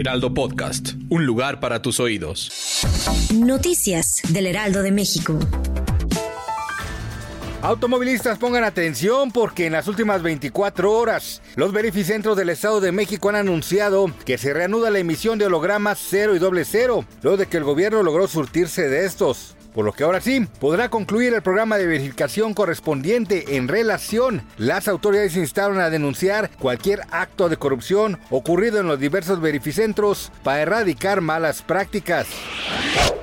Heraldo Podcast, un lugar para tus oídos. Noticias del Heraldo de México. Automovilistas pongan atención porque en las últimas 24 horas los verificentros del Estado de México han anunciado que se reanuda la emisión de hologramas 0 y doble cero, luego de que el gobierno logró surtirse de estos por lo que ahora sí podrá concluir el programa de verificación correspondiente en relación. Las autoridades instaron a denunciar cualquier acto de corrupción ocurrido en los diversos verificentros para erradicar malas prácticas.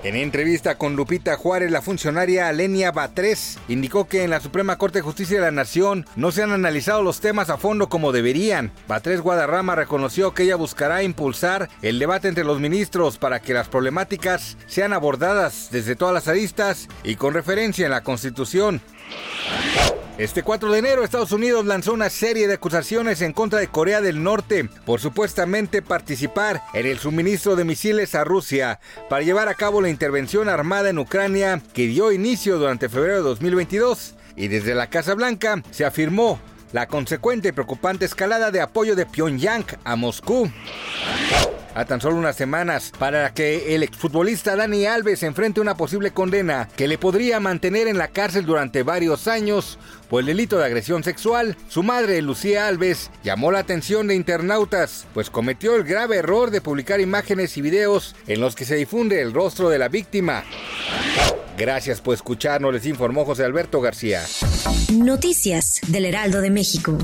En entrevista con Lupita Juárez, la funcionaria Alenia Batres indicó que en la Suprema Corte de Justicia de la Nación no se han analizado los temas a fondo como deberían. Batres Guadarrama reconoció que ella buscará impulsar el debate entre los ministros para que las problemáticas sean abordadas desde todas las y con referencia en la Constitución. Este 4 de enero Estados Unidos lanzó una serie de acusaciones en contra de Corea del Norte por supuestamente participar en el suministro de misiles a Rusia para llevar a cabo la intervención armada en Ucrania que dio inicio durante febrero de 2022 y desde la Casa Blanca se afirmó la consecuente y preocupante escalada de apoyo de Pyongyang a Moscú a tan solo unas semanas para que el exfutbolista Dani Alves enfrente una posible condena que le podría mantener en la cárcel durante varios años por el delito de agresión sexual. Su madre, Lucía Alves, llamó la atención de internautas, pues cometió el grave error de publicar imágenes y videos en los que se difunde el rostro de la víctima. Gracias por escucharnos, les informó José Alberto García. Noticias del Heraldo de México.